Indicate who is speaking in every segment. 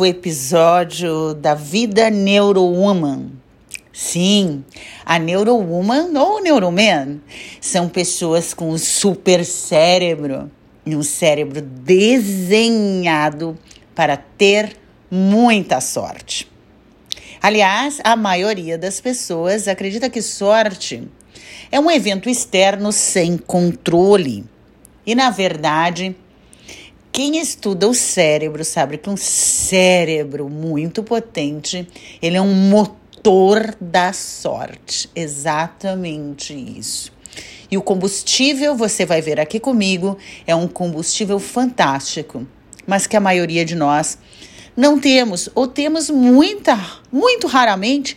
Speaker 1: novo episódio da Vida Neurowoman. Sim, a Neurowoman ou Neuroman são pessoas com um super cérebro e um cérebro desenhado para ter muita sorte. Aliás, a maioria das pessoas acredita que sorte é um evento externo sem controle. E na verdade, quem estuda o cérebro sabe que um cérebro muito potente, ele é um motor da sorte. Exatamente isso. E o combustível, você vai ver aqui comigo, é um combustível fantástico, mas que a maioria de nós não temos, ou temos muita, muito raramente,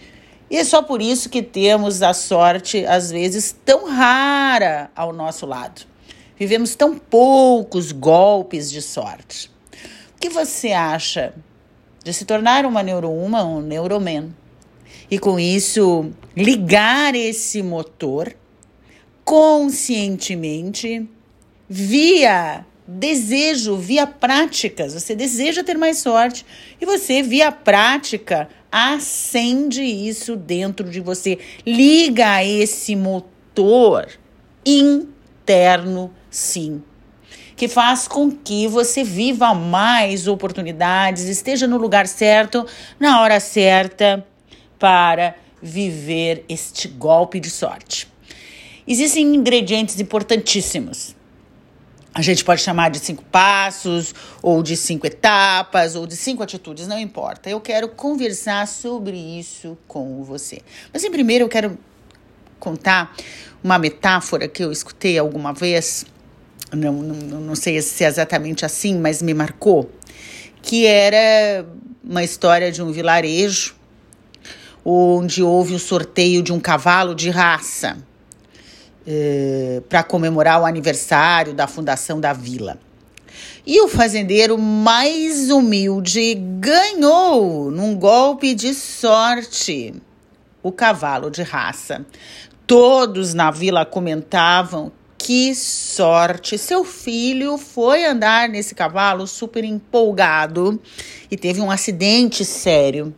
Speaker 1: e é só por isso que temos a sorte, às vezes, tão rara ao nosso lado. Vivemos tão poucos golpes de sorte. O que você acha de se tornar uma neurouma, um neuroman? E com isso, ligar esse motor conscientemente via desejo, via práticas. Você deseja ter mais sorte e você, via prática, acende isso dentro de você. Liga esse motor interno sim, que faz com que você viva mais oportunidades, esteja no lugar certo, na hora certa, para viver este golpe de sorte. Existem ingredientes importantíssimos. A gente pode chamar de cinco passos, ou de cinco etapas, ou de cinco atitudes, não importa. Eu quero conversar sobre isso com você. Mas, em primeiro, eu quero contar uma metáfora que eu escutei alguma vez não, não, não sei se é exatamente assim, mas me marcou, que era uma história de um vilarejo onde houve o sorteio de um cavalo de raça eh, para comemorar o aniversário da fundação da vila. E o fazendeiro mais humilde ganhou num golpe de sorte o cavalo de raça. Todos na vila comentavam que sorte! Seu filho foi andar nesse cavalo super empolgado e teve um acidente sério.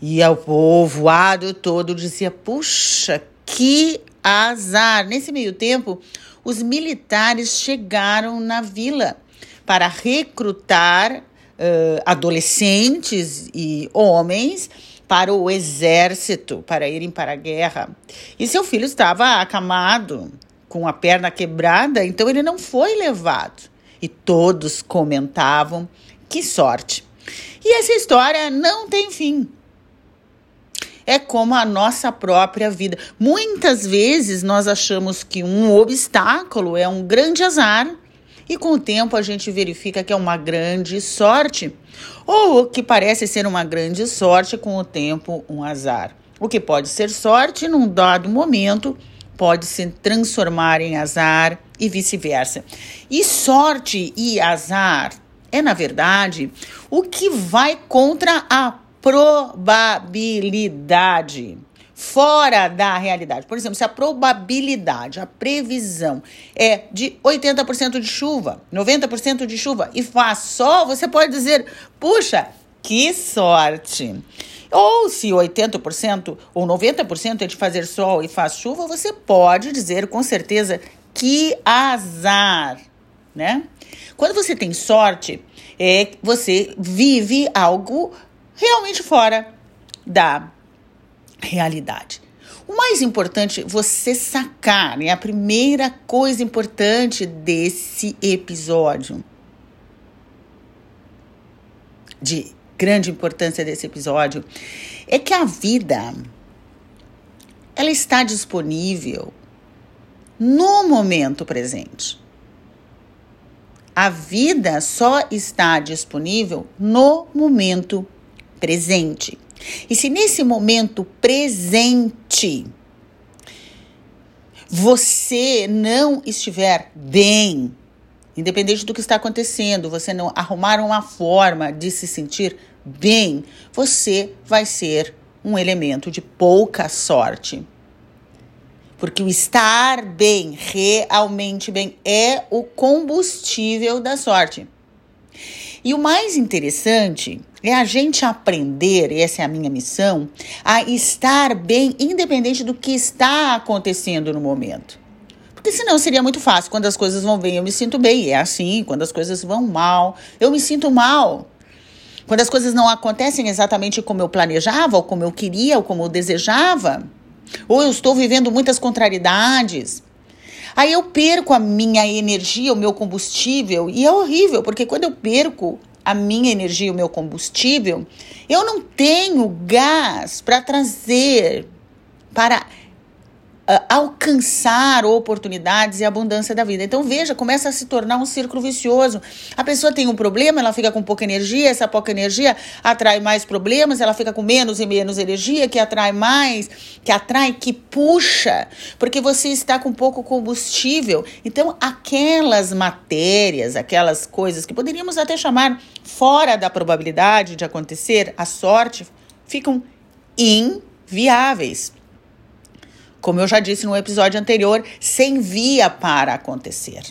Speaker 1: E o povoado todo dizia: puxa, que azar! Nesse meio tempo, os militares chegaram na vila para recrutar uh, adolescentes e homens para o exército, para irem para a guerra. E seu filho estava acamado, com a perna quebrada, então ele não foi levado. E todos comentavam: que sorte! E essa história não tem fim. É como a nossa própria vida. Muitas vezes nós achamos que um obstáculo é um grande azar e com o tempo a gente verifica que é uma grande sorte, ou que parece ser uma grande sorte, com o tempo um azar. O que pode ser sorte num dado momento pode se transformar em azar e vice-versa. E sorte e azar é, na verdade, o que vai contra a probabilidade fora da realidade. Por exemplo, se a probabilidade, a previsão é de 80% de chuva, 90% de chuva e faz sol, você pode dizer: puxa, que sorte! Ou se 80% ou 90% é de fazer sol e faz chuva, você pode dizer com certeza que azar, né? Quando você tem sorte, é você vive algo realmente fora da realidade. O mais importante, você sacar, né? A primeira coisa importante desse episódio de grande importância desse episódio é que a vida ela está disponível no momento presente. A vida só está disponível no momento presente. E se nesse momento presente você não estiver bem, independente do que está acontecendo, você não arrumar uma forma de se sentir bem, você vai ser um elemento de pouca sorte. Porque o estar bem, realmente bem, é o combustível da sorte. E o mais interessante é a gente aprender, essa é a minha missão, a estar bem, independente do que está acontecendo no momento. Porque senão seria muito fácil. Quando as coisas vão bem, eu me sinto bem. E é assim. Quando as coisas vão mal, eu me sinto mal. Quando as coisas não acontecem exatamente como eu planejava, ou como eu queria, ou como eu desejava, ou eu estou vivendo muitas contrariedades, aí eu perco a minha energia, o meu combustível, e é horrível, porque quando eu perco a minha energia, o meu combustível, eu não tenho gás para trazer, para alcançar oportunidades e abundância da vida. Então, veja, começa a se tornar um círculo vicioso. A pessoa tem um problema, ela fica com pouca energia, essa pouca energia atrai mais problemas, ela fica com menos e menos energia, que atrai mais, que atrai, que puxa, porque você está com pouco combustível. Então, aquelas matérias, aquelas coisas que poderíamos até chamar fora da probabilidade de acontecer, a sorte, ficam inviáveis como eu já disse no episódio anterior, sem via para acontecer.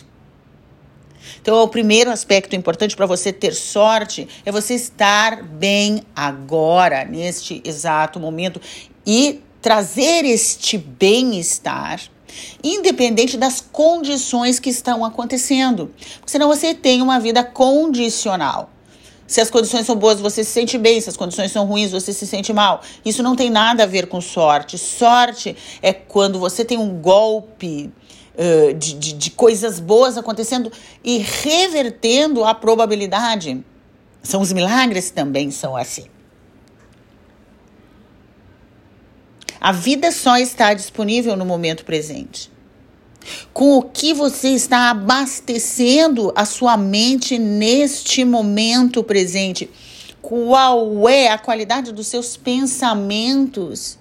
Speaker 1: Então, o primeiro aspecto importante para você ter sorte é você estar bem agora, neste exato momento, e trazer este bem-estar, independente das condições que estão acontecendo. Porque senão você tem uma vida condicional. Se as condições são boas, você se sente bem. Se as condições são ruins, você se sente mal. Isso não tem nada a ver com sorte. Sorte é quando você tem um golpe uh, de, de, de coisas boas acontecendo e revertendo a probabilidade. São os milagres também são assim. A vida só está disponível no momento presente com o que você está abastecendo a sua mente neste momento presente. Qual é a qualidade dos seus pensamentos,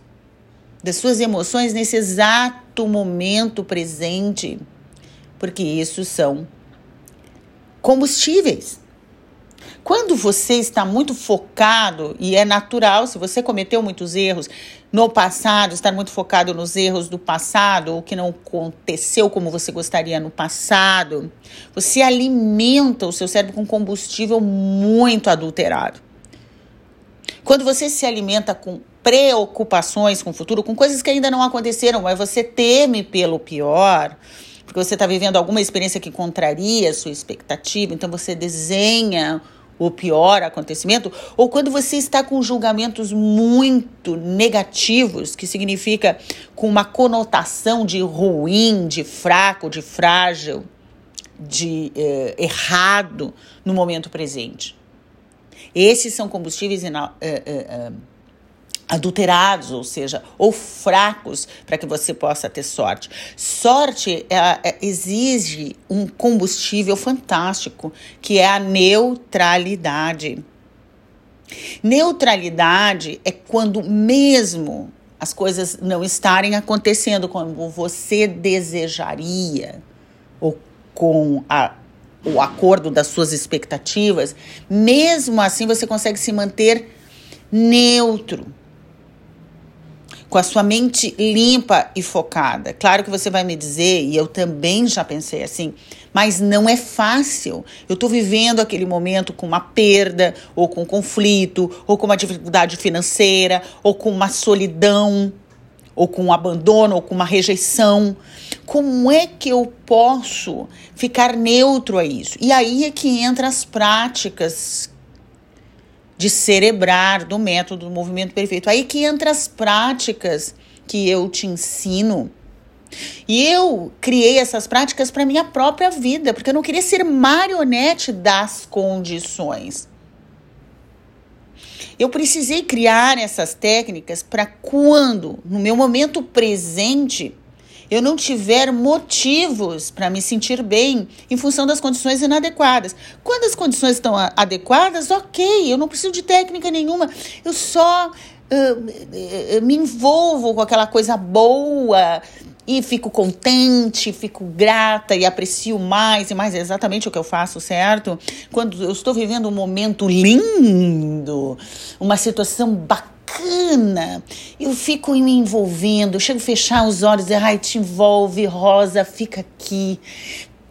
Speaker 1: das suas emoções nesse exato momento presente? Porque isso são combustíveis. Quando você está muito focado, e é natural, se você cometeu muitos erros no passado, estar muito focado nos erros do passado, ou que não aconteceu como você gostaria no passado, você alimenta o seu cérebro com combustível muito adulterado. Quando você se alimenta com preocupações com o futuro, com coisas que ainda não aconteceram, mas você teme pelo pior, porque você está vivendo alguma experiência que contraria a sua expectativa, então você desenha o pior acontecimento, ou quando você está com julgamentos muito negativos, que significa com uma conotação de ruim, de fraco, de frágil, de eh, errado no momento presente. Esses são combustíveis eh, eh, adulterados, ou seja, ou fracos, para que você possa ter sorte. Sorte é, é, exige um combustível fantástico, que é a neutralidade. Neutralidade é quando mesmo as coisas não estarem acontecendo como você desejaria, ou com a, o acordo das suas expectativas, mesmo assim você consegue se manter neutro com a sua mente limpa e focada. Claro que você vai me dizer, e eu também já pensei assim, mas não é fácil. Eu estou vivendo aquele momento com uma perda, ou com um conflito, ou com uma dificuldade financeira, ou com uma solidão, ou com um abandono, ou com uma rejeição. Como é que eu posso ficar neutro a isso? E aí é que entra as práticas de cerebrar do método do movimento perfeito. Aí que entra as práticas que eu te ensino. E eu criei essas práticas para minha própria vida, porque eu não queria ser marionete das condições. Eu precisei criar essas técnicas para quando, no meu momento presente, eu não tiver motivos para me sentir bem em função das condições inadequadas. Quando as condições estão adequadas, ok, eu não preciso de técnica nenhuma, eu só uh, me envolvo com aquela coisa boa e fico contente, fico grata e aprecio mais e mais é exatamente o que eu faço, certo? Quando eu estou vivendo um momento lindo, uma situação bacana bacana. Eu fico me envolvendo, eu chego a fechar os olhos e ai, te envolve, Rosa, fica aqui.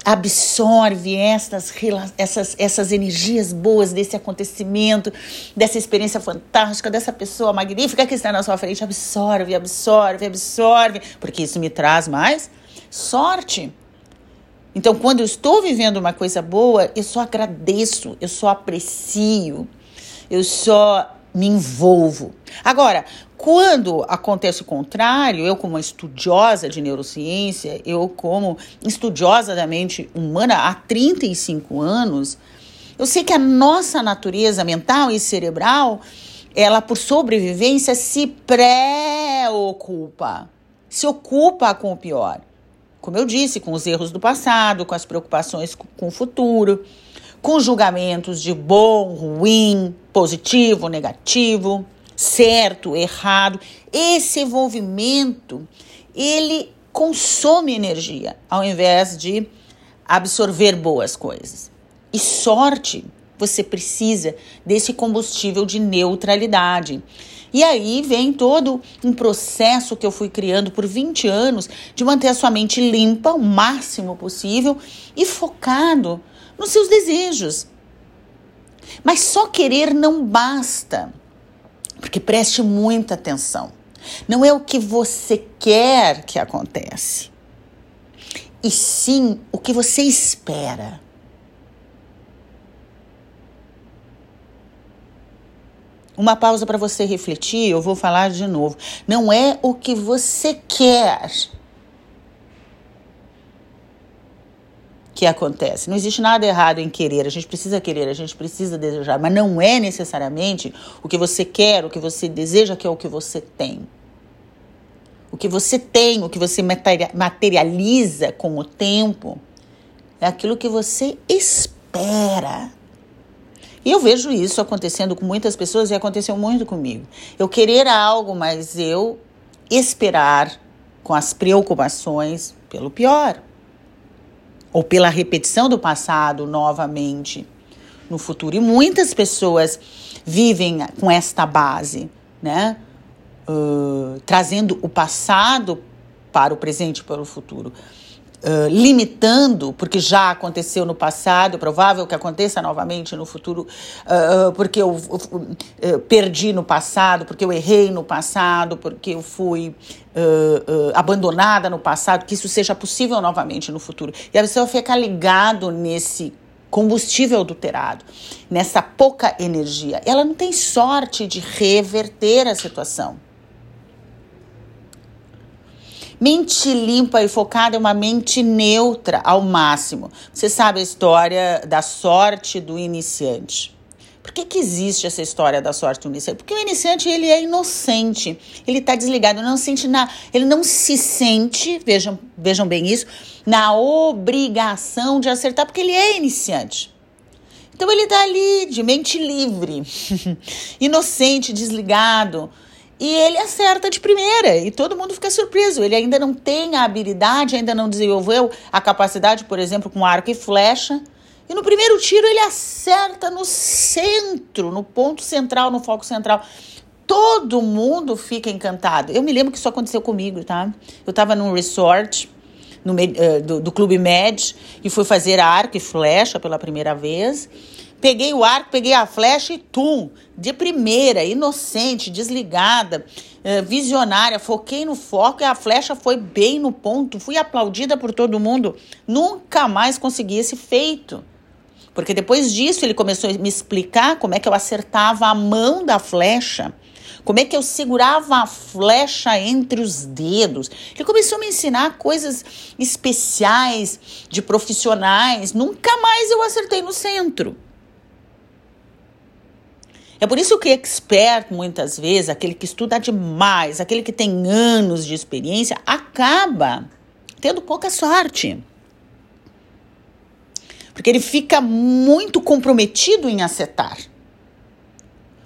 Speaker 1: absorve essas, essas, essas energias boas desse acontecimento, dessa experiência fantástica, dessa pessoa magnífica que está na sua frente. Absorve, absorve, absorve, porque isso me traz mais sorte. Então, quando eu estou vivendo uma coisa boa, eu só agradeço, eu só aprecio, eu só me envolvo. Agora, quando acontece o contrário, eu como estudiosa de neurociência, eu como estudiosa da mente humana há 35 anos, eu sei que a nossa natureza mental e cerebral, ela por sobrevivência se preocupa, se ocupa com o pior. Como eu disse, com os erros do passado, com as preocupações com o futuro, com julgamentos de bom, ruim, positivo, negativo certo, errado. Esse envolvimento, ele consome energia ao invés de absorver boas coisas. E sorte, você precisa desse combustível de neutralidade. E aí vem todo um processo que eu fui criando por 20 anos de manter a sua mente limpa o máximo possível e focado nos seus desejos. Mas só querer não basta. Porque preste muita atenção. Não é o que você quer que acontece, e sim o que você espera. Uma pausa para você refletir, eu vou falar de novo. Não é o que você quer que acontece. Não existe nada errado em querer, a gente precisa querer, a gente precisa desejar, mas não é necessariamente o que você quer, o que você deseja, que é o que você tem. O que você tem, o que você materializa com o tempo, é aquilo que você espera. E eu vejo isso acontecendo com muitas pessoas e aconteceu muito comigo. Eu querer algo, mas eu esperar com as preocupações pelo pior ou pela repetição do passado novamente no futuro. E muitas pessoas vivem com esta base, né? Uh, trazendo o passado para o presente para o futuro. Limitando, porque já aconteceu no passado, é provável que aconteça novamente no futuro, uh, porque eu uh, perdi no passado, porque eu errei no passado, porque eu fui abandonada no passado, que isso seja possível novamente no futuro. E a pessoa fica ligado nesse combustível adulterado, nessa pouca energia. Ela não tem sorte de reverter a situação. Mente limpa e focada é uma mente neutra ao máximo. Você sabe a história da sorte do iniciante. Por que, que existe essa história da sorte do iniciante? Porque o iniciante ele é inocente, ele está desligado, não sente na, ele não se sente, vejam, vejam bem isso, na obrigação de acertar, porque ele é iniciante. Então ele está ali de mente livre, inocente, desligado, e ele acerta de primeira e todo mundo fica surpreso. Ele ainda não tem a habilidade, ainda não desenvolveu a capacidade, por exemplo, com arco e flecha. E no primeiro tiro ele acerta no centro, no ponto central, no foco central. Todo mundo fica encantado. Eu me lembro que isso aconteceu comigo, tá? Eu estava num resort no, uh, do, do Clube Med e fui fazer arco e flecha pela primeira vez. Peguei o arco, peguei a flecha e tum, de primeira, inocente, desligada, eh, visionária, foquei no foco e a flecha foi bem no ponto. Fui aplaudida por todo mundo. Nunca mais consegui esse feito. Porque depois disso ele começou a me explicar como é que eu acertava a mão da flecha, como é que eu segurava a flecha entre os dedos. Ele começou a me ensinar coisas especiais de profissionais. Nunca mais eu acertei no centro. É por isso que expert, muitas vezes, aquele que estuda demais, aquele que tem anos de experiência, acaba tendo pouca sorte. Porque ele fica muito comprometido em acertar.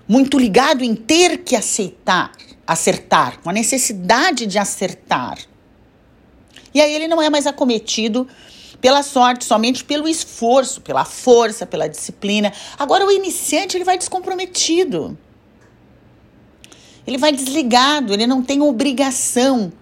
Speaker 1: Muito ligado em ter que aceitar, acertar, com a necessidade de acertar. E aí ele não é mais acometido pela sorte, somente pelo esforço, pela força, pela disciplina. Agora, o iniciante ele vai descomprometido. Ele vai desligado, ele não tem obrigação.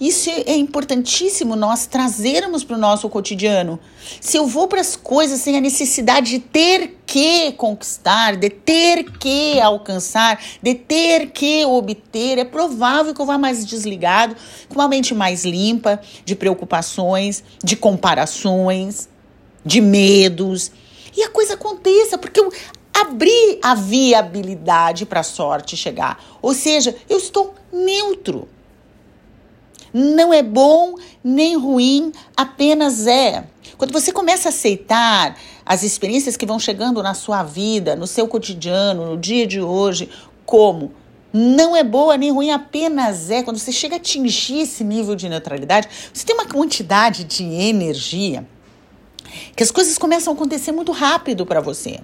Speaker 1: Isso é importantíssimo nós trazermos para o nosso cotidiano. Se eu vou para as coisas sem a necessidade de ter que conquistar, de ter que alcançar, de ter que obter, é provável que eu vá mais desligado, com uma mente mais limpa de preocupações, de comparações, de medos. E a coisa aconteça, porque eu abri a viabilidade para a sorte chegar. Ou seja, eu estou neutro. Não é bom nem ruim, apenas é. Quando você começa a aceitar as experiências que vão chegando na sua vida, no seu cotidiano, no dia de hoje, como não é boa nem ruim, apenas é. Quando você chega a atingir esse nível de neutralidade, você tem uma quantidade de energia que as coisas começam a acontecer muito rápido para você.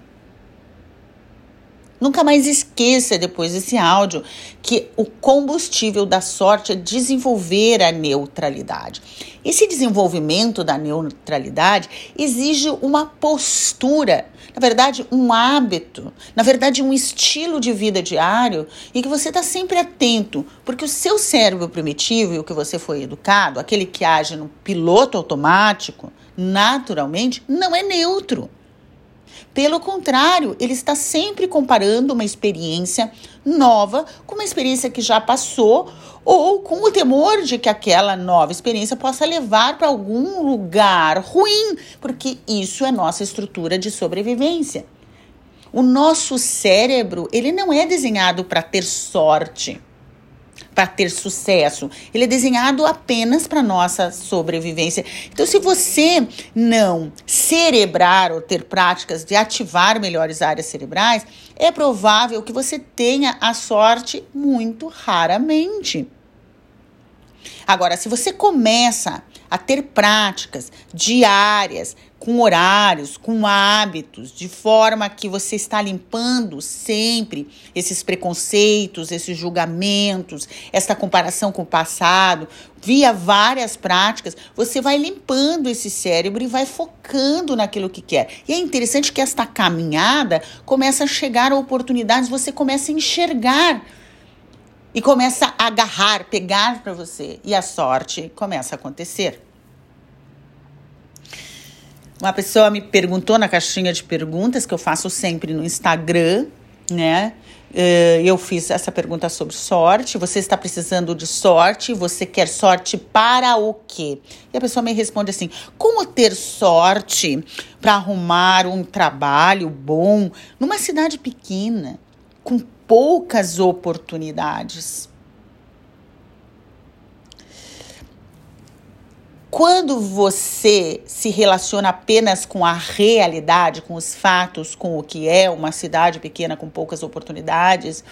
Speaker 1: Nunca mais esqueça depois desse áudio que o combustível da sorte é desenvolver a neutralidade. Esse desenvolvimento da neutralidade exige uma postura, na verdade, um hábito, na verdade, um estilo de vida diário e que você está sempre atento, porque o seu cérebro primitivo e o que você foi educado, aquele que age no piloto automático, naturalmente, não é neutro. Pelo contrário, ele está sempre comparando uma experiência nova com uma experiência que já passou ou com o temor de que aquela nova experiência possa levar para algum lugar ruim, porque isso é nossa estrutura de sobrevivência. O nosso cérebro, ele não é desenhado para ter sorte para ter sucesso. Ele é desenhado apenas para nossa sobrevivência. Então, se você não cerebrar ou ter práticas de ativar melhores áreas cerebrais, é provável que você tenha a sorte muito raramente. Agora, se você começa a ter práticas diárias, com horários, com hábitos, de forma que você está limpando sempre esses preconceitos, esses julgamentos, essa comparação com o passado, via várias práticas, você vai limpando esse cérebro e vai focando naquilo que quer. E é interessante que esta caminhada começa a chegar a oportunidades, você começa a enxergar e começa a agarrar, pegar para você e a sorte começa a acontecer. Uma pessoa me perguntou na caixinha de perguntas que eu faço sempre no Instagram, né? Eh, eu fiz essa pergunta sobre sorte. Você está precisando de sorte? Você quer sorte para o quê? E a pessoa me responde assim: como ter sorte para arrumar um trabalho bom numa cidade pequena, com poucas oportunidades. Quando você se relaciona apenas com a realidade, com os fatos, com o que é uma cidade pequena com poucas oportunidades,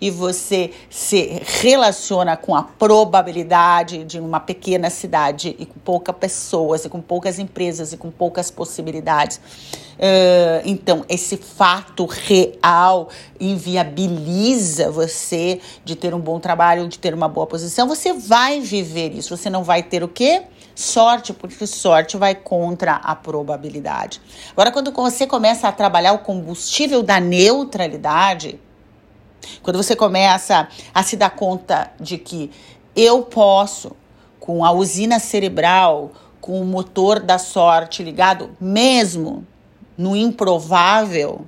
Speaker 1: e você se relaciona com a probabilidade de uma pequena cidade e com poucas pessoas, e com poucas empresas e com poucas possibilidades, uh, então esse fato real inviabiliza você de ter um bom trabalho, de ter uma boa posição, você vai viver isso. Você não vai ter o quê? Sorte, porque sorte vai contra a probabilidade. Agora, quando você começa a trabalhar o combustível da neutralidade, quando você começa a se dar conta de que eu posso, com a usina cerebral, com o motor da sorte ligado, mesmo no improvável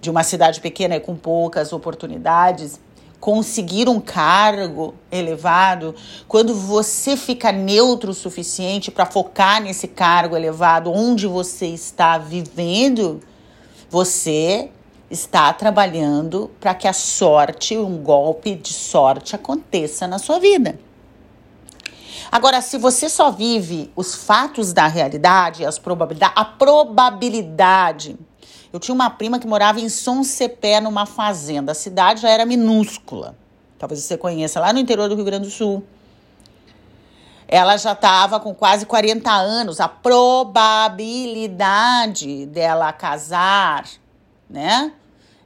Speaker 1: de uma cidade pequena e com poucas oportunidades, conseguir um cargo elevado, quando você fica neutro o suficiente para focar nesse cargo elevado onde você está vivendo, você está trabalhando para que a sorte, um golpe de sorte aconteça na sua vida. Agora, se você só vive os fatos da realidade, as probabilidades, a probabilidade eu tinha uma prima que morava em Soncepé, numa fazenda. A cidade já era minúscula. Talvez você conheça, lá no interior do Rio Grande do Sul. Ela já estava com quase 40 anos. A probabilidade dela casar, né?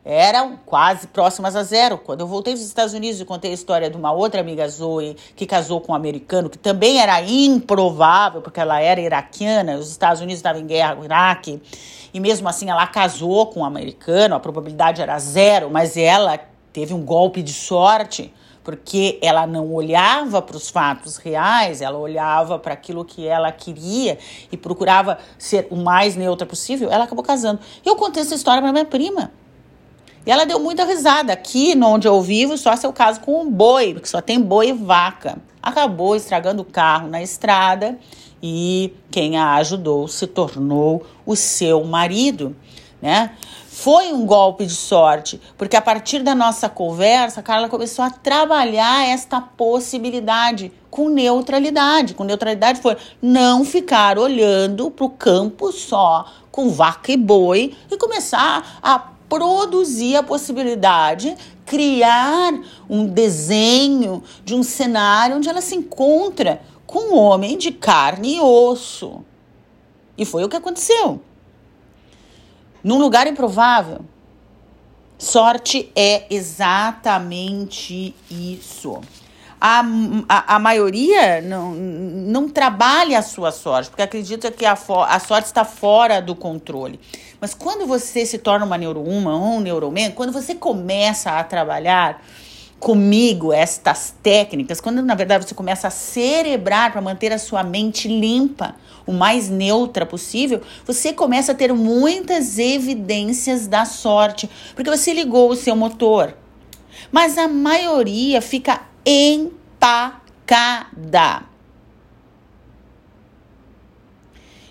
Speaker 1: eram quase próximas a zero. Quando eu voltei dos Estados Unidos e contei a história de uma outra amiga Zoe que casou com um americano, que também era improvável, porque ela era iraquiana, os Estados Unidos estavam em guerra com o Iraque, e mesmo assim ela casou com um americano, a probabilidade era zero, mas ela teve um golpe de sorte porque ela não olhava para os fatos reais, ela olhava para aquilo que ela queria e procurava ser o mais neutra possível, ela acabou casando. Eu contei essa história para minha prima. E ela deu muita risada. Aqui, onde eu vivo, só seu caso com um boi, porque só tem boi e vaca. Acabou estragando o carro na estrada e quem a ajudou se tornou o seu marido, né? Foi um golpe de sorte, porque a partir da nossa conversa, a Carla começou a trabalhar esta possibilidade com neutralidade. Com neutralidade foi não ficar olhando para o campo só com vaca e boi e começar a produzir a possibilidade, criar um desenho de um cenário onde ela se encontra com um homem de carne e osso. E foi o que aconteceu. Num lugar improvável. Sorte é exatamente isso. A, a, a, maioria não, não trabalha a sua sorte, porque acredita que a, a sorte está fora do controle. Mas quando você se torna uma neurouma ou um neuroman, quando você começa a trabalhar comigo estas técnicas, quando na verdade você começa a cerebrar para manter a sua mente limpa, o mais neutra possível, você começa a ter muitas evidências da sorte, porque você ligou o seu motor. Mas a maioria fica empacada.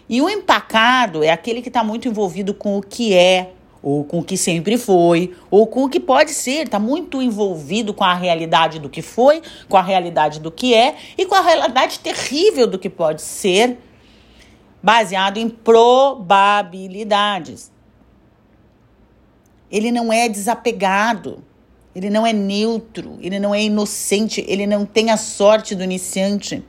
Speaker 1: E o empacado é aquele que está muito envolvido com o que é, ou com o que sempre foi, ou com o que pode ser, está muito envolvido com a realidade do que foi, com a realidade do que é e com a realidade terrível do que pode ser, baseado em probabilidades. Ele não é desapegado, ele não é neutro, ele não é inocente, ele não tem a sorte do iniciante.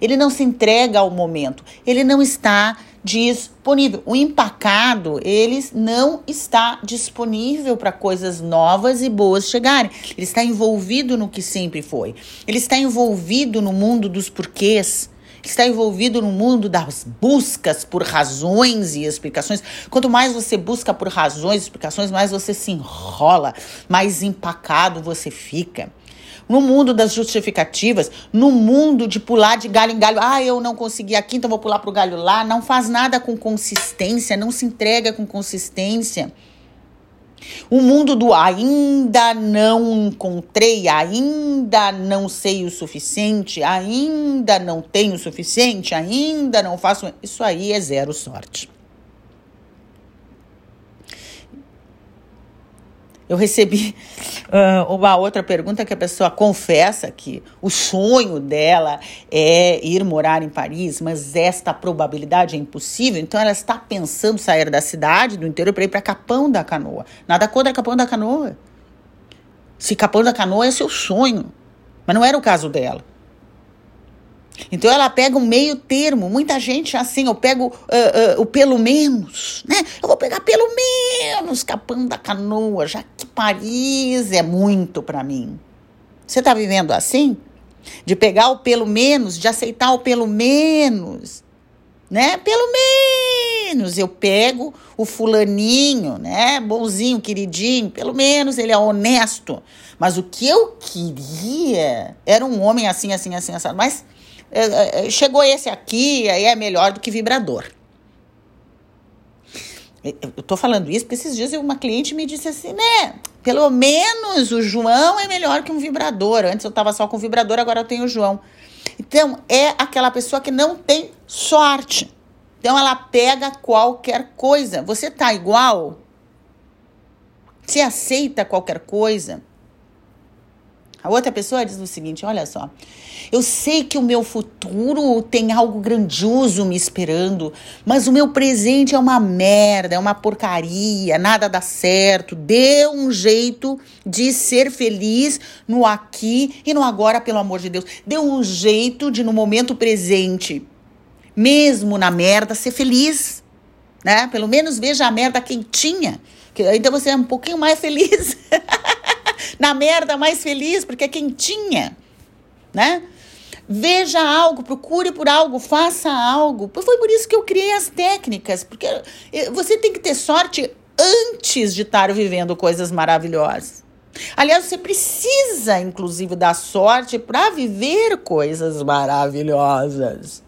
Speaker 1: Ele não se entrega ao momento, ele não está disponível. O empacado, ele não está disponível para coisas novas e boas chegarem. Ele está envolvido no que sempre foi. Ele está envolvido no mundo dos porquês está envolvido no mundo das buscas por razões e explicações. Quanto mais você busca por razões e explicações, mais você se enrola, mais empacado você fica no mundo das justificativas, no mundo de pular de galho em galho. Ah, eu não consegui aqui, então vou pular para o galho lá. Não faz nada com consistência, não se entrega com consistência. O mundo do ainda não encontrei, ainda não sei o suficiente, ainda não tenho o suficiente, ainda não faço. Isso aí é zero sorte. Eu recebi uh, uma outra pergunta que a pessoa confessa que o sonho dela é ir morar em Paris, mas esta probabilidade é impossível. Então ela está pensando sair da cidade, do interior, para ir para Capão da Canoa. Nada contra Capão da Canoa. Se Capão da Canoa é seu sonho, mas não era o caso dela. Então ela pega um meio termo. Muita gente assim, eu pego uh, uh, o pelo menos, né? Eu vou pegar pelo menos Capão da Canoa, já que Paris é muito para mim. Você tá vivendo assim? De pegar o pelo menos, de aceitar o pelo menos, né? Pelo menos eu pego o fulaninho, né? Bonzinho, queridinho, pelo menos ele é honesto. Mas o que eu queria era um homem assim, assim, assim, assim. Mas é, é, é, chegou esse aqui, aí é melhor do que vibrador. Eu tô falando isso porque esses dias uma cliente me disse assim, né? Pelo menos o João é melhor que um vibrador. Antes eu tava só com vibrador, agora eu tenho o João. Então, é aquela pessoa que não tem sorte. Então, ela pega qualquer coisa. Você tá igual? Você aceita qualquer coisa? A outra pessoa diz o seguinte: olha só, eu sei que o meu futuro tem algo grandioso me esperando, mas o meu presente é uma merda, é uma porcaria, nada dá certo. Dê um jeito de ser feliz no aqui e no agora, pelo amor de Deus. Dê um jeito de, no momento presente, mesmo na merda, ser feliz. Né? Pelo menos veja a merda quentinha. Que, então você é um pouquinho mais feliz. na merda mais feliz, porque é quentinha, né? Veja algo, procure por algo, faça algo. Foi por isso que eu criei as técnicas, porque você tem que ter sorte antes de estar vivendo coisas maravilhosas. Aliás, você precisa, inclusive, da sorte para viver coisas maravilhosas.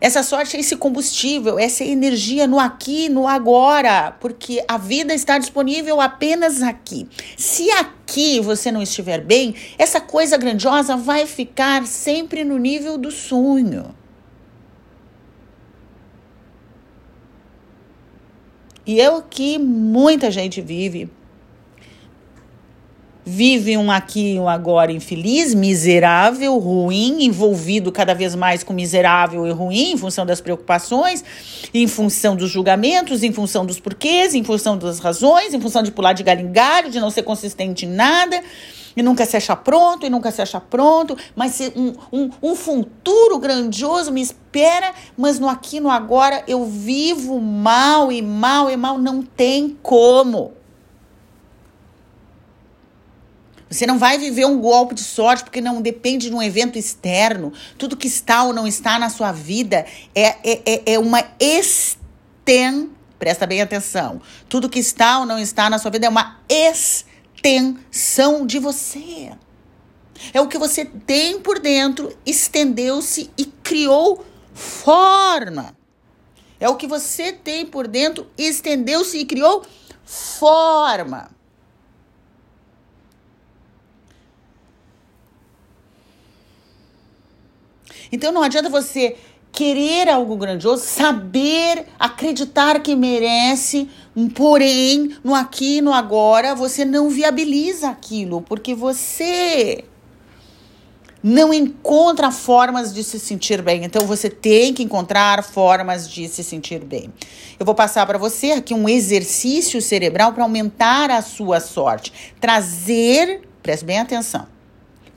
Speaker 1: Essa sorte é esse combustível, essa energia no aqui, no agora, porque a vida está disponível apenas aqui. Se aqui você não estiver bem, essa coisa grandiosa vai ficar sempre no nível do sonho. E é o que muita gente vive vive um aqui e um agora infeliz, miserável, ruim, envolvido cada vez mais com miserável e ruim, em função das preocupações, em função dos julgamentos, em função dos porquês, em função das razões, em função de pular de galho em galho, de não ser consistente em nada. E nunca se achar pronto, e nunca se achar pronto, mas um, um, um futuro grandioso me espera, mas no aqui no agora eu vivo mal e mal e mal, não tem como. Você não vai viver um golpe de sorte porque não depende de um evento externo. Tudo que está ou não está na sua vida é, é, é, é uma extensão. Presta bem atenção. Tudo que está ou não está na sua vida é uma extensão de você. É o que você tem por dentro, estendeu-se e criou forma. É o que você tem por dentro, estendeu-se e criou forma. Então não adianta você querer algo grandioso, saber, acreditar que merece, porém, no aqui e no agora, você não viabiliza aquilo, porque você não encontra formas de se sentir bem. Então você tem que encontrar formas de se sentir bem. Eu vou passar para você aqui um exercício cerebral para aumentar a sua sorte, trazer, preste bem atenção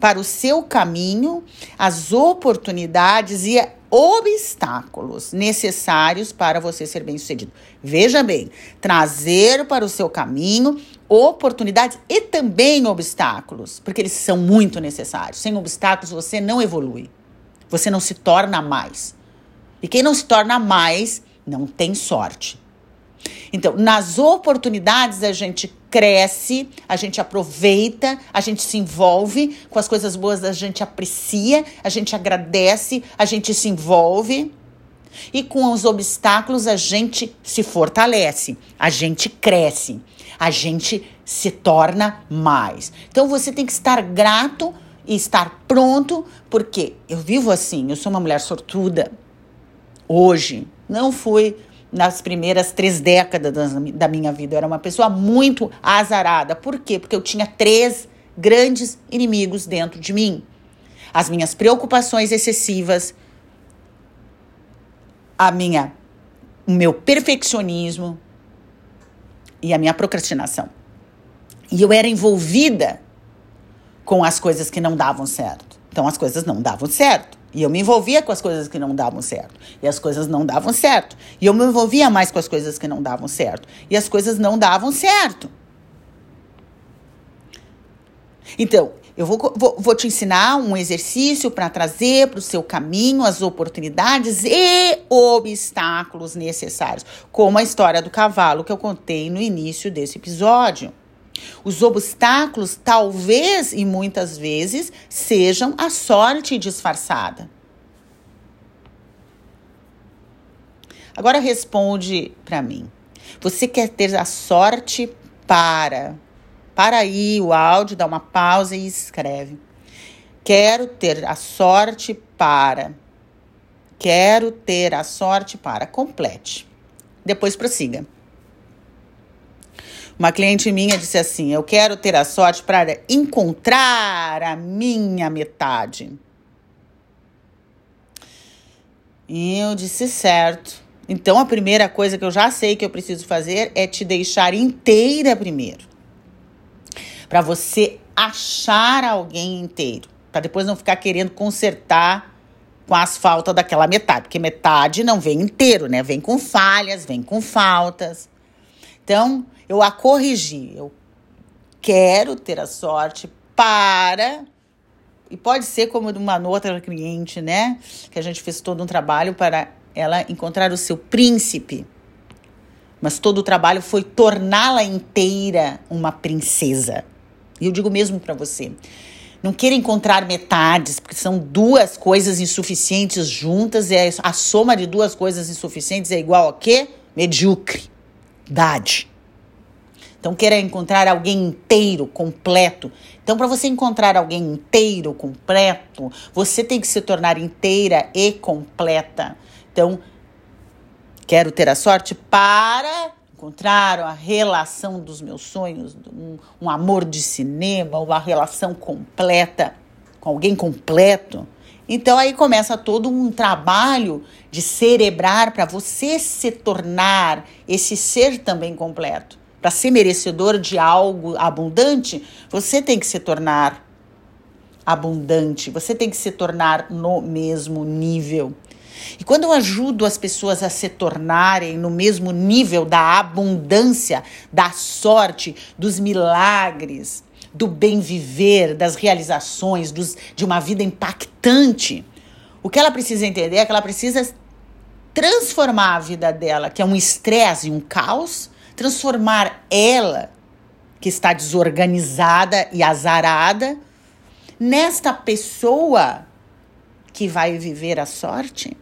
Speaker 1: para o seu caminho as oportunidades e obstáculos necessários para você ser bem-sucedido. Veja bem, trazer para o seu caminho oportunidades e também obstáculos, porque eles são muito necessários. Sem obstáculos você não evolui. Você não se torna mais. E quem não se torna mais não tem sorte. Então, nas oportunidades a gente cresce, a gente aproveita, a gente se envolve com as coisas boas, a gente aprecia, a gente agradece, a gente se envolve. E com os obstáculos a gente se fortalece, a gente cresce, a gente se torna mais. Então você tem que estar grato e estar pronto, porque eu vivo assim, eu sou uma mulher sortuda. Hoje, não fui nas primeiras três décadas da minha vida. Eu era uma pessoa muito azarada. Por quê? Porque eu tinha três grandes inimigos dentro de mim: as minhas preocupações excessivas, a minha, o meu perfeccionismo e a minha procrastinação. E eu era envolvida com as coisas que não davam certo. Então as coisas não davam certo. E eu me envolvia com as coisas que não davam certo. E as coisas não davam certo. E eu me envolvia mais com as coisas que não davam certo. E as coisas não davam certo. Então, eu vou, vou, vou te ensinar um exercício para trazer para o seu caminho as oportunidades e obstáculos necessários, como a história do cavalo que eu contei no início desse episódio. Os obstáculos, talvez e muitas vezes, sejam a sorte disfarçada. Agora responde para mim. Você quer ter a sorte para. Para aí o áudio, dá uma pausa e escreve. Quero ter a sorte para. Quero ter a sorte para. Complete. Depois prossiga. Uma cliente minha disse assim: Eu quero ter a sorte para encontrar a minha metade. E eu disse: Certo. Então a primeira coisa que eu já sei que eu preciso fazer é te deixar inteira primeiro. Para você achar alguém inteiro. Para depois não ficar querendo consertar com as faltas daquela metade. Porque metade não vem inteiro, né? Vem com falhas, vem com faltas. Então, eu a corrigi. Eu quero ter a sorte para. E pode ser como uma outra cliente, né? Que a gente fez todo um trabalho para ela encontrar o seu príncipe. mas todo o trabalho foi torná-la inteira uma princesa. E eu digo mesmo para você, não queira encontrar metades, porque são duas coisas insuficientes juntas e a soma de duas coisas insuficientes é igual a quê? Medíocre. Então, queira encontrar alguém inteiro, completo. Então, para você encontrar alguém inteiro, completo, você tem que se tornar inteira e completa. Então, quero ter a sorte para encontrar a relação dos meus sonhos, um, um amor de cinema, uma relação completa com alguém completo. Então aí começa todo um trabalho de cerebrar para você se tornar esse ser também completo. Para ser merecedor de algo abundante, você tem que se tornar abundante, você tem que se tornar no mesmo nível. E quando eu ajudo as pessoas a se tornarem no mesmo nível da abundância, da sorte, dos milagres, do bem viver, das realizações, dos, de uma vida impactante, o que ela precisa entender é que ela precisa transformar a vida dela, que é um estresse e um caos, transformar ela, que está desorganizada e azarada, nesta pessoa que vai viver a sorte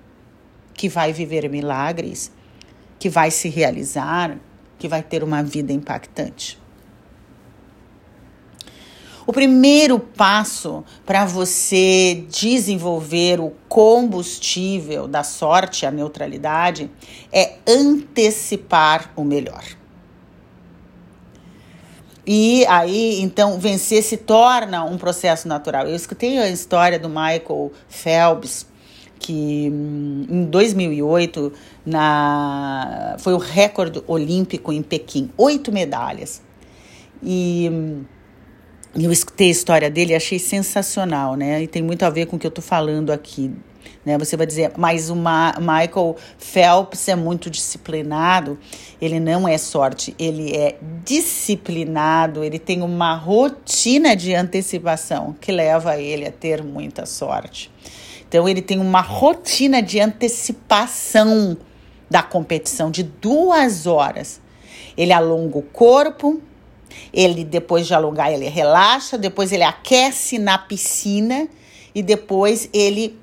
Speaker 1: que vai viver milagres, que vai se realizar, que vai ter uma vida impactante. O primeiro passo para você desenvolver o combustível da sorte, a neutralidade, é antecipar o melhor. E aí, então, vencer se torna um processo natural. Eu escutei a história do Michael Phelps, que hum, em 2008 na, foi o recorde olímpico em Pequim, oito medalhas. E hum, eu escutei a história dele e achei sensacional, né? E tem muito a ver com o que eu tô falando aqui. Né? Você vai dizer, mas o Ma Michael Phelps é muito disciplinado. Ele não é sorte, ele é disciplinado, ele tem uma rotina de antecipação que leva ele a ter muita sorte. Então ele tem uma rotina de antecipação da competição de duas horas. Ele alonga o corpo, ele depois de alongar ele relaxa, depois ele aquece na piscina e depois ele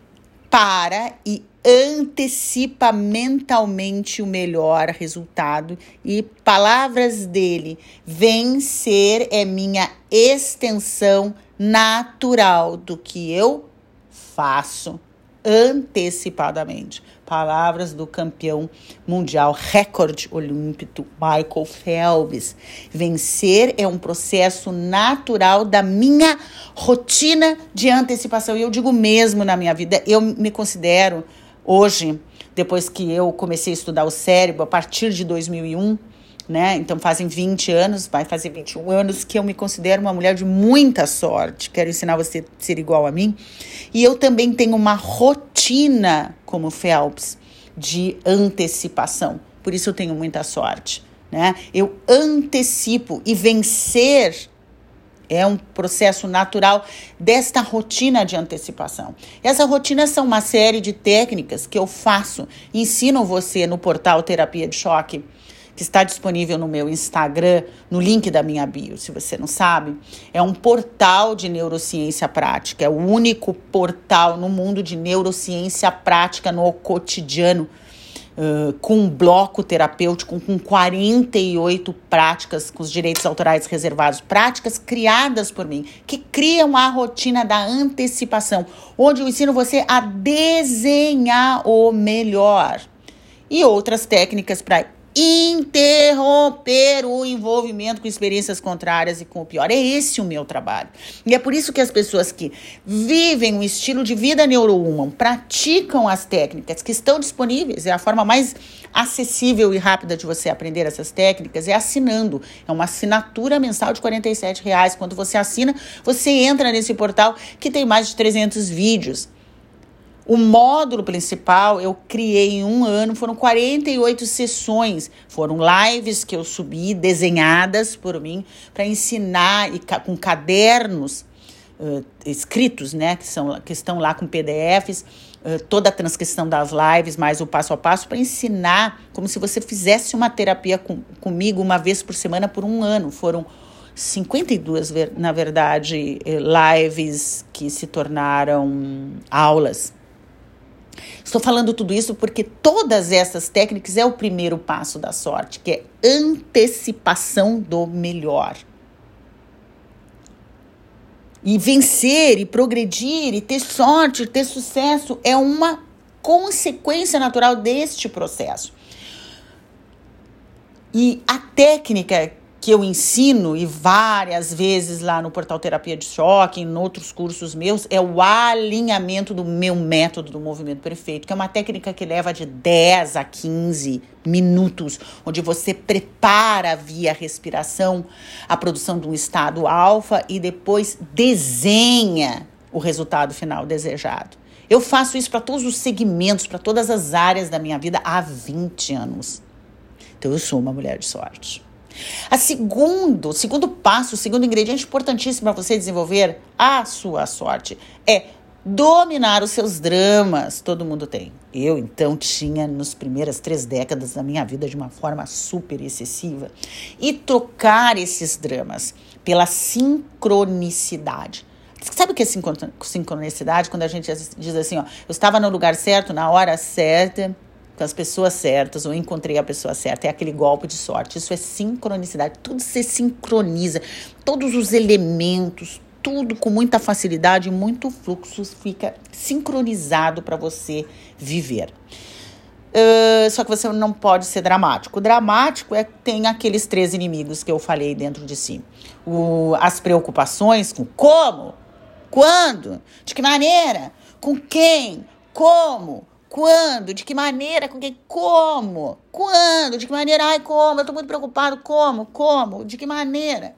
Speaker 1: para e antecipa mentalmente o melhor resultado. E palavras dele vencer é minha extensão natural do que eu faço antecipadamente. Palavras do campeão mundial recorde olímpico Michael Phelps. Vencer é um processo natural da minha rotina de antecipação. E eu digo mesmo na minha vida, eu me considero hoje, depois que eu comecei a estudar o cérebro, a partir de 2001, né? Então fazem 20 anos, vai fazer 21 anos que eu me considero uma mulher de muita sorte. Quero ensinar você a ser igual a mim. E eu também tenho uma rotina como Phelps de antecipação. Por isso eu tenho muita sorte, né? Eu antecipo e vencer é um processo natural desta rotina de antecipação. Essa rotina são uma série de técnicas que eu faço, ensino você no portal Terapia de Choque que está disponível no meu Instagram, no link da minha bio, se você não sabe. É um portal de neurociência prática, é o único portal no mundo de neurociência prática no cotidiano. Uh, com um bloco terapêutico com 48 práticas com os direitos autorais reservados, práticas criadas por mim, que criam a rotina da antecipação, onde eu ensino você a desenhar o melhor. E outras técnicas para interromper o envolvimento com experiências contrárias e com o pior. É esse o meu trabalho. E é por isso que as pessoas que vivem um estilo de vida neurohuman praticam as técnicas que estão disponíveis. É a forma mais acessível e rápida de você aprender essas técnicas é assinando. É uma assinatura mensal de R$ reais. Quando você assina, você entra nesse portal que tem mais de 300 vídeos o módulo principal eu criei em um ano, foram 48 sessões, foram lives que eu subi, desenhadas por mim, para ensinar e com cadernos uh, escritos, né, que, são, que estão lá com PDFs, uh, toda a transcrição das lives, mais o passo a passo, para ensinar como se você fizesse uma terapia com, comigo uma vez por semana por um ano. Foram 52, na verdade, eh, lives que se tornaram aulas. Estou falando tudo isso porque todas essas técnicas é o primeiro passo da sorte, que é antecipação do melhor. E vencer, e progredir, e ter sorte, ter sucesso é uma consequência natural deste processo. E a técnica que eu ensino e várias vezes lá no portal Terapia de Choque, em outros cursos meus, é o alinhamento do meu método do movimento perfeito, que é uma técnica que leva de 10 a 15 minutos, onde você prepara via respiração a produção de um estado alfa e depois desenha o resultado final desejado. Eu faço isso para todos os segmentos, para todas as áreas da minha vida há 20 anos. Então eu sou uma mulher de sorte. A segundo, segundo passo, o segundo ingrediente importantíssimo para você desenvolver a sua sorte é dominar os seus dramas. Todo mundo tem. Eu, então, tinha nos primeiras três décadas da minha vida de uma forma super excessiva. E trocar esses dramas pela sincronicidade. Sabe o que é sincronicidade? Quando a gente diz assim, ó, eu estava no lugar certo, na hora certa, com as pessoas certas ou encontrei a pessoa certa. É aquele golpe de sorte. Isso é sincronicidade. Tudo se sincroniza. Todos os elementos, tudo com muita facilidade, muito fluxo fica sincronizado para você viver. Uh, só que você não pode ser dramático. O dramático é tem aqueles três inimigos que eu falei dentro de si. O, as preocupações com como, quando, de que maneira, com quem, como, quando? De que maneira? Com quem? Como? Quando? De que maneira? Ai, como? Eu tô muito preocupado. Como? Como? De que maneira?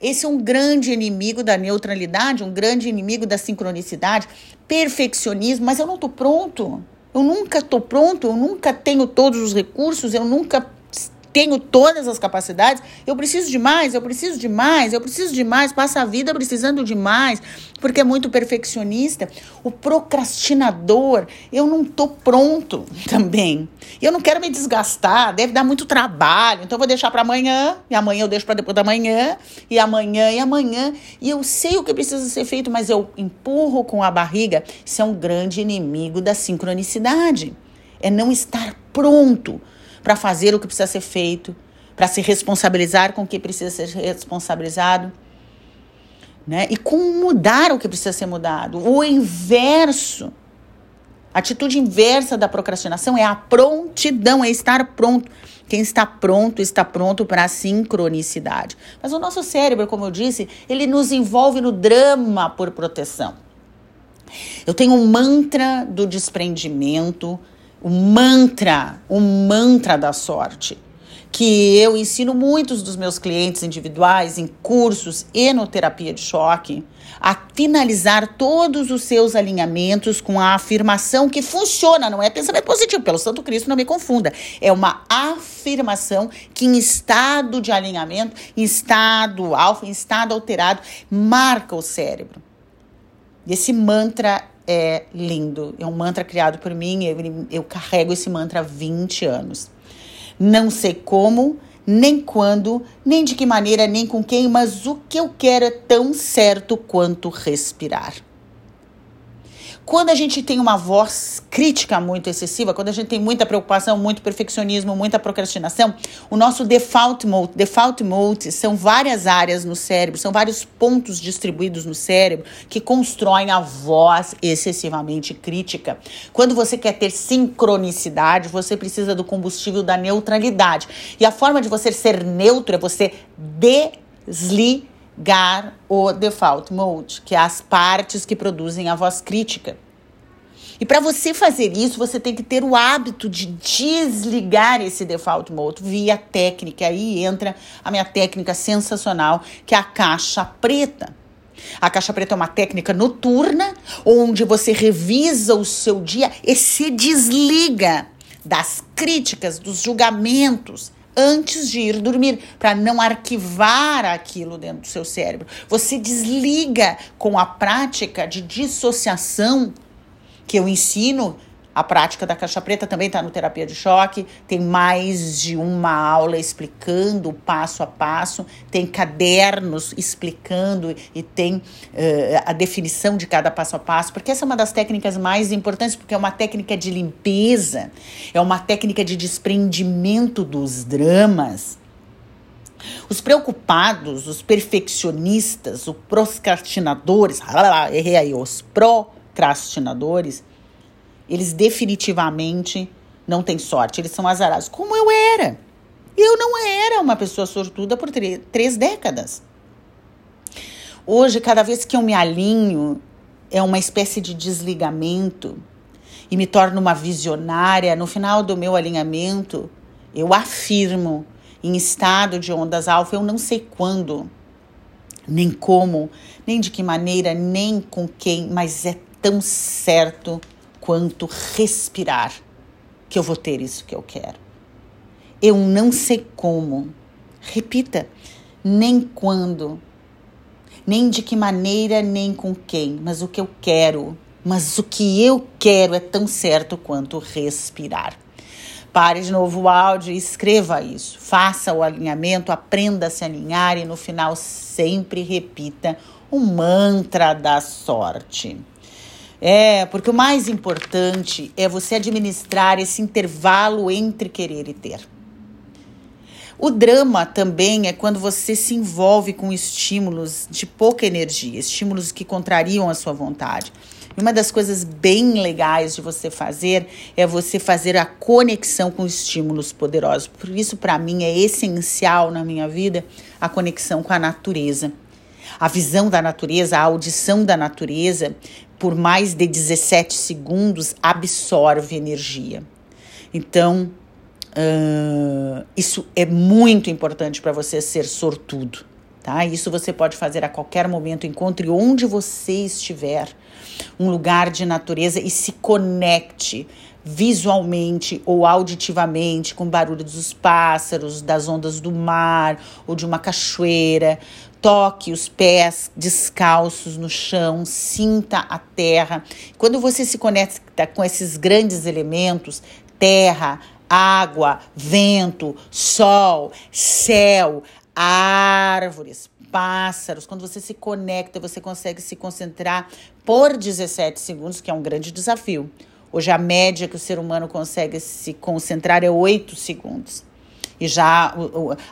Speaker 1: Esse é um grande inimigo da neutralidade, um grande inimigo da sincronicidade, perfeccionismo, mas eu não tô pronto. Eu nunca tô pronto, eu nunca tenho todos os recursos, eu nunca tenho todas as capacidades, eu preciso de mais, eu preciso de mais, eu preciso de mais, passa a vida precisando de mais, porque é muito perfeccionista. O procrastinador, eu não tô pronto também. Eu não quero me desgastar, deve dar muito trabalho, então eu vou deixar para amanhã, e amanhã eu deixo para depois da manhã, e amanhã e amanhã, e eu sei o que precisa ser feito, mas eu empurro com a barriga. Isso é um grande inimigo da sincronicidade. É não estar pronto para fazer o que precisa ser feito, para se responsabilizar com o que precisa ser responsabilizado. Né? E com mudar o que precisa ser mudado. O inverso. A atitude inversa da procrastinação é a prontidão, é estar pronto. Quem está pronto, está pronto para a sincronicidade. Mas o nosso cérebro, como eu disse, ele nos envolve no drama por proteção. Eu tenho um mantra do desprendimento, o mantra, o mantra da sorte, que eu ensino muitos dos meus clientes individuais em cursos e no terapia de choque a finalizar todos os seus alinhamentos com a afirmação que funciona, não é pensamento positivo, pelo Santo Cristo, não me confunda. É uma afirmação que em estado de alinhamento, em estado alfa, em estado alterado, marca o cérebro. Esse mantra é lindo. É um mantra criado por mim, eu, eu carrego esse mantra há 20 anos. Não sei como, nem quando, nem de que maneira, nem com quem, mas o que eu quero é tão certo quanto respirar. Quando a gente tem uma voz crítica muito excessiva, quando a gente tem muita preocupação, muito perfeccionismo, muita procrastinação, o nosso default mode, default mode são várias áreas no cérebro, são vários pontos distribuídos no cérebro que constroem a voz excessivamente crítica. Quando você quer ter sincronicidade, você precisa do combustível da neutralidade. E a forma de você ser neutro é você desligar gar o default mode, que é as partes que produzem a voz crítica. E para você fazer isso, você tem que ter o hábito de desligar esse default mode via técnica. Aí entra a minha técnica sensacional, que é a caixa preta. A caixa preta é uma técnica noturna, onde você revisa o seu dia e se desliga das críticas, dos julgamentos, antes de ir dormir, para não arquivar aquilo dentro do seu cérebro. Você desliga com a prática de dissociação que eu ensino a prática da caixa preta também está no terapia de choque. Tem mais de uma aula explicando passo a passo. Tem cadernos explicando e tem uh, a definição de cada passo a passo, porque essa é uma das técnicas mais importantes, porque é uma técnica de limpeza, é uma técnica de desprendimento dos dramas. Os preocupados, os perfeccionistas, os procrastinadores, errei aí, os procrastinadores, eles definitivamente não têm sorte, eles são azarados, como eu era. Eu não era uma pessoa sortuda por três décadas. Hoje, cada vez que eu me alinho, é uma espécie de desligamento e me torno uma visionária. No final do meu alinhamento, eu afirmo em estado de ondas alfa, eu não sei quando, nem como, nem de que maneira, nem com quem, mas é tão certo quanto respirar que eu vou ter isso que eu quero. Eu não sei como. Repita, nem quando, nem de que maneira, nem com quem, mas o que eu quero. Mas o que eu quero é tão certo quanto respirar. Pare de novo o áudio e escreva isso. Faça o alinhamento, aprenda a se alinhar e no final sempre repita o mantra da sorte. É, porque o mais importante é você administrar esse intervalo entre querer e ter. O drama também é quando você se envolve com estímulos de pouca energia, estímulos que contrariam a sua vontade. E uma das coisas bem legais de você fazer é você fazer a conexão com estímulos poderosos. Por isso, para mim, é essencial na minha vida a conexão com a natureza. A visão da natureza, a audição da natureza por mais de 17 segundos absorve energia. Então, uh, isso é muito importante para você ser sortudo. Tá? Isso você pode fazer a qualquer momento, encontre onde você estiver, um lugar de natureza e se conecte visualmente ou auditivamente com o barulho dos pássaros, das ondas do mar ou de uma cachoeira, Toque os pés descalços no chão, sinta a terra. Quando você se conecta com esses grandes elementos, terra, água, vento, sol, céu, árvores, pássaros, quando você se conecta, você consegue se concentrar por 17 segundos, que é um grande desafio. Hoje a média que o ser humano consegue se concentrar é 8 segundos e já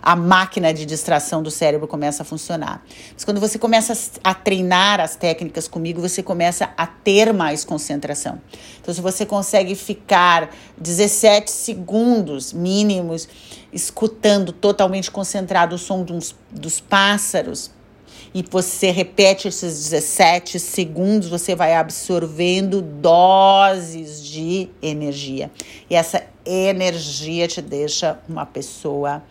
Speaker 1: a máquina de distração do cérebro começa a funcionar. Mas quando você começa a treinar as técnicas comigo, você começa a ter mais concentração. Então, se você consegue ficar 17 segundos mínimos escutando totalmente concentrado o som dos, dos pássaros, e você repete esses 17 segundos, você vai absorvendo doses de energia. E essa energia te deixa uma pessoa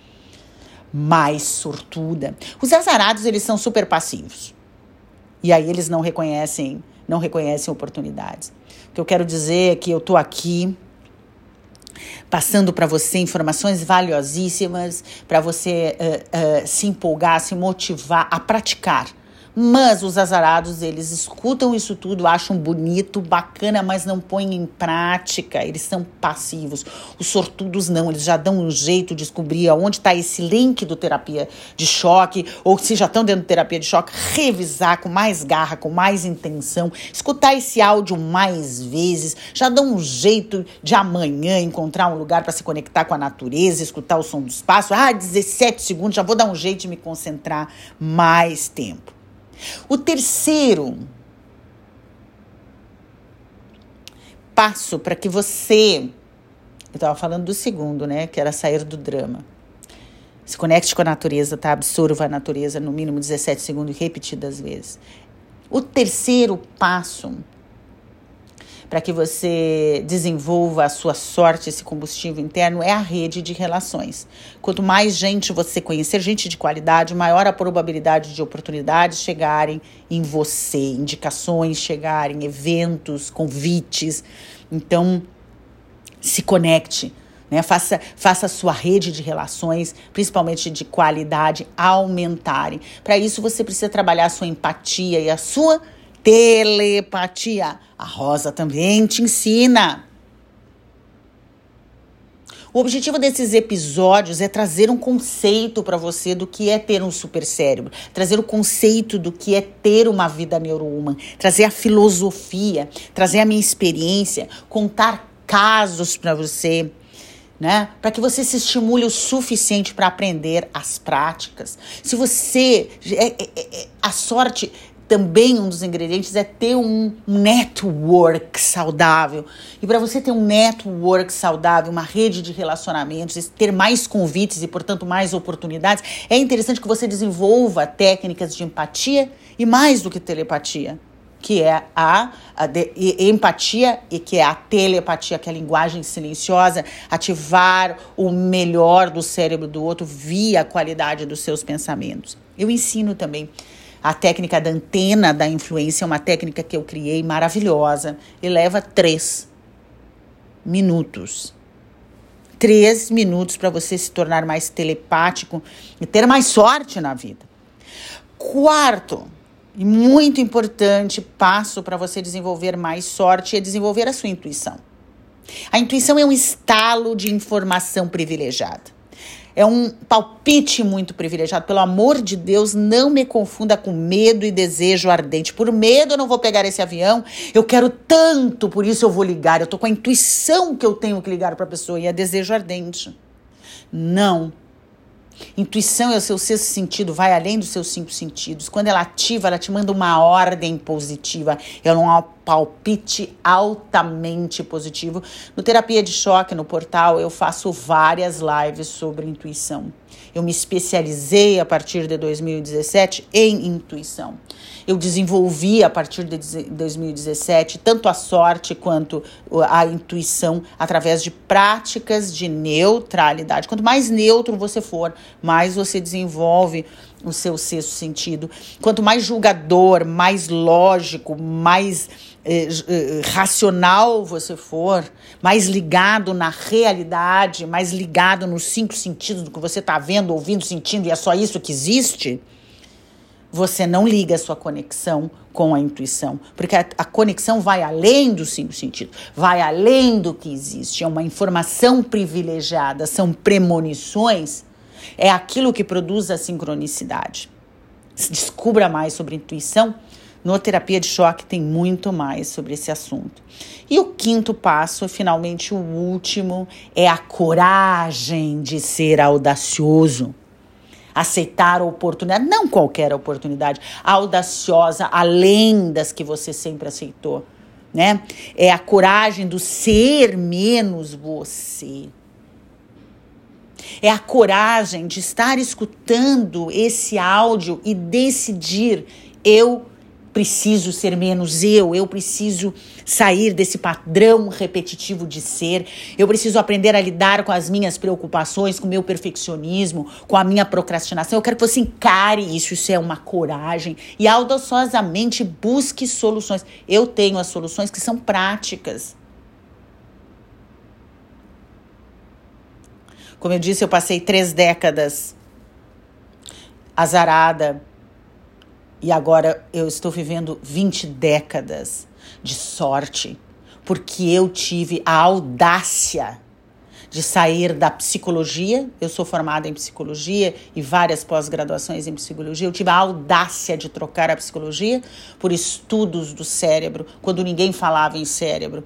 Speaker 1: mais sortuda. Os azarados, eles são super passivos. E aí eles não reconhecem, não reconhecem oportunidades. O que eu quero dizer é que eu tô aqui passando para você informações valiosíssimas para você uh, uh, se empolgar, se motivar a praticar mas os azarados, eles escutam isso tudo, acham bonito, bacana, mas não põem em prática. Eles são passivos. Os sortudos não, eles já dão um jeito de descobrir aonde está esse link do terapia de choque, ou se já estão dentro de terapia de choque, revisar com mais garra, com mais intenção, escutar esse áudio mais vezes, já dão um jeito de amanhã encontrar um lugar para se conectar com a natureza, escutar o som dos passos. Ah, 17 segundos, já vou dar um jeito de me concentrar mais tempo. O terceiro passo para que você. Eu estava falando do segundo, né? Que era sair do drama. Se conecte com a natureza, tá? Absorva a natureza no mínimo 17 segundos repetidas vezes. O terceiro passo para que você desenvolva a sua sorte, esse combustível interno, é a rede de relações. Quanto mais gente você conhecer, gente de qualidade, maior a probabilidade de oportunidades chegarem em você, indicações chegarem, eventos, convites. Então, se conecte. Né? Faça, faça a sua rede de relações, principalmente de qualidade, aumentarem. Para isso, você precisa trabalhar a sua empatia e a sua telepatia. A Rosa também te ensina. O objetivo desses episódios é trazer um conceito para você do que é ter um super cérebro, trazer o conceito do que é ter uma vida neuro-humana, trazer a filosofia, trazer a minha experiência, contar casos para você, né? Para que você se estimule o suficiente para aprender as práticas. Se você. É, é, é, a sorte também um dos ingredientes é ter um network saudável. E para você ter um network saudável, uma rede de relacionamentos, ter mais convites e, portanto, mais oportunidades, é interessante que você desenvolva técnicas de empatia e mais do que telepatia, que é a, a de, empatia e que é a telepatia, que é a linguagem silenciosa, ativar o melhor do cérebro do outro via a qualidade dos seus pensamentos. Eu ensino também a técnica da antena da influência é uma técnica que eu criei maravilhosa e leva três minutos. Três minutos para você se tornar mais telepático e ter mais sorte na vida. Quarto, e muito importante, passo para você desenvolver mais sorte é desenvolver a sua intuição. A intuição é um estalo de informação privilegiada. É um palpite muito privilegiado. Pelo amor de Deus, não me confunda com medo e desejo ardente. Por medo eu não vou pegar esse avião. Eu quero tanto, por isso eu vou ligar. Eu tô com a intuição que eu tenho que ligar para a pessoa e é desejo ardente. Não. Intuição é o seu sexto sentido, vai além dos seus cinco sentidos. Quando ela ativa, ela te manda uma ordem positiva. É um palpite altamente positivo. No Terapia de Choque, no portal, eu faço várias lives sobre intuição. Eu me especializei a partir de 2017 em intuição. Eu desenvolvi a partir de 2017 tanto a sorte quanto a intuição através de práticas de neutralidade. Quanto mais neutro você for, mais você desenvolve o seu sexto sentido. Quanto mais julgador, mais lógico, mais eh, eh, racional você for, mais ligado na realidade, mais ligado nos cinco sentidos do que você está vendo, ouvindo, sentindo, e é só isso que existe, você não liga a sua conexão com a intuição. Porque a, a conexão vai além dos cinco sentidos, vai além do que existe. É uma informação privilegiada, são premonições, é aquilo que produz a sincronicidade. Descubra mais sobre intuição no Terapia de Choque tem muito mais sobre esse assunto. E o quinto passo, finalmente o último, é a coragem de ser audacioso. Aceitar a oportunidade, não qualquer oportunidade, audaciosa, além das que você sempre aceitou. Né? É a coragem do ser menos você. É a coragem de estar escutando esse áudio e decidir eu preciso ser menos eu, eu preciso sair desse padrão repetitivo de ser, eu preciso aprender a lidar com as minhas preocupações, com o meu perfeccionismo, com a minha procrastinação. Eu quero que você encare isso, isso é uma coragem e audaciosamente busque soluções. Eu tenho as soluções que são práticas. Como eu disse, eu passei três décadas azarada e agora eu estou vivendo 20 décadas de sorte, porque eu tive a audácia de sair da psicologia. Eu sou formada em psicologia e várias pós-graduações em psicologia. Eu tive a audácia de trocar a psicologia por estudos do cérebro, quando ninguém falava em cérebro.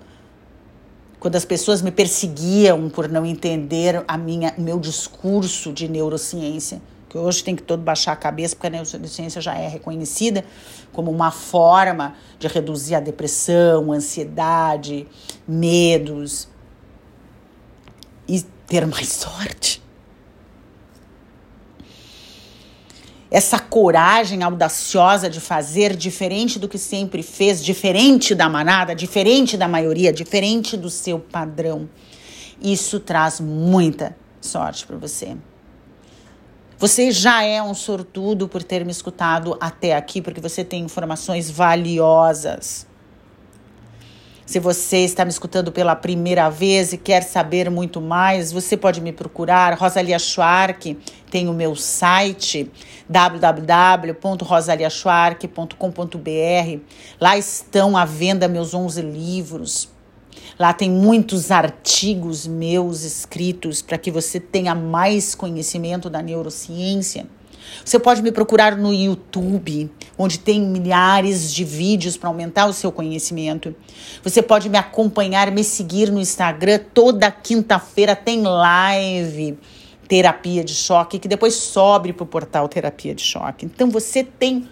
Speaker 1: Quando as pessoas me perseguiam por não entender a minha, meu discurso de neurociência que hoje tem que todo baixar a cabeça, porque a neurociência já é reconhecida como uma forma de reduzir a depressão, ansiedade, medos e ter mais sorte. Essa coragem audaciosa de fazer diferente do que sempre fez, diferente da manada, diferente da maioria, diferente do seu padrão. Isso traz muita sorte para você. Você já é um sortudo por ter me escutado até aqui, porque você tem informações valiosas. Se você está me escutando pela primeira vez e quer saber muito mais, você pode me procurar. Rosalia Schwark tem o meu site www.rosaliaschwark.com.br. Lá estão à venda meus 11 livros. Lá tem muitos artigos meus escritos para que você tenha mais conhecimento da neurociência. Você pode me procurar no YouTube, onde tem milhares de vídeos para aumentar o seu conhecimento. Você pode me acompanhar, me seguir no Instagram. Toda quinta-feira tem live terapia de choque, que depois sobe para o portal Terapia de Choque. Então você tem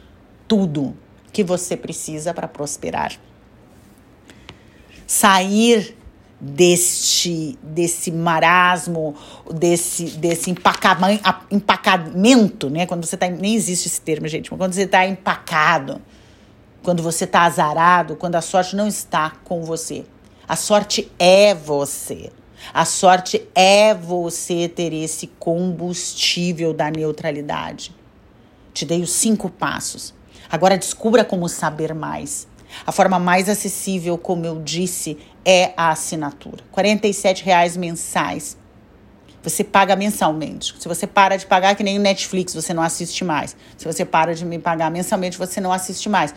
Speaker 1: tudo que você precisa para prosperar. Sair deste desse marasmo, desse desse empacamento, né? Quando você tá nem existe esse termo, gente, mas quando você está empacado, quando você está azarado, quando a sorte não está com você. A sorte é você. A sorte é você ter esse combustível da neutralidade. Te dei os cinco passos. Agora descubra como saber mais. A forma mais acessível, como eu disse, é a assinatura. R$ reais mensais. Você paga mensalmente. Se você para de pagar, que nem o Netflix, você não assiste mais. Se você para de me pagar mensalmente, você não assiste mais.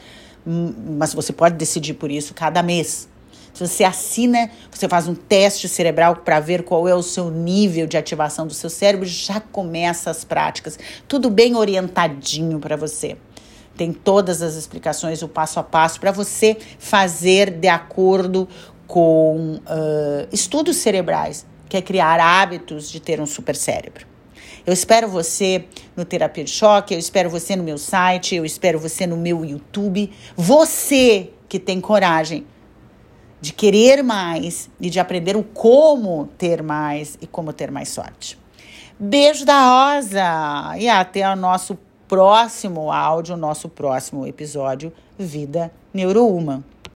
Speaker 1: Hum, mas você pode decidir por isso cada mês. Se você assina, você faz um teste cerebral para ver qual é o seu nível de ativação do seu cérebro, já começa as práticas. Tudo bem orientadinho para você tem todas as explicações, o passo a passo, para você fazer de acordo com uh, estudos cerebrais, que é criar hábitos de ter um super cérebro. Eu espero você no Terapia de Choque, eu espero você no meu site, eu espero você no meu YouTube. Você que tem coragem de querer mais e de aprender o como ter mais e como ter mais sorte. Beijo da Rosa e até o nosso próximo áudio, nosso próximo episódio Vida Neurohuman.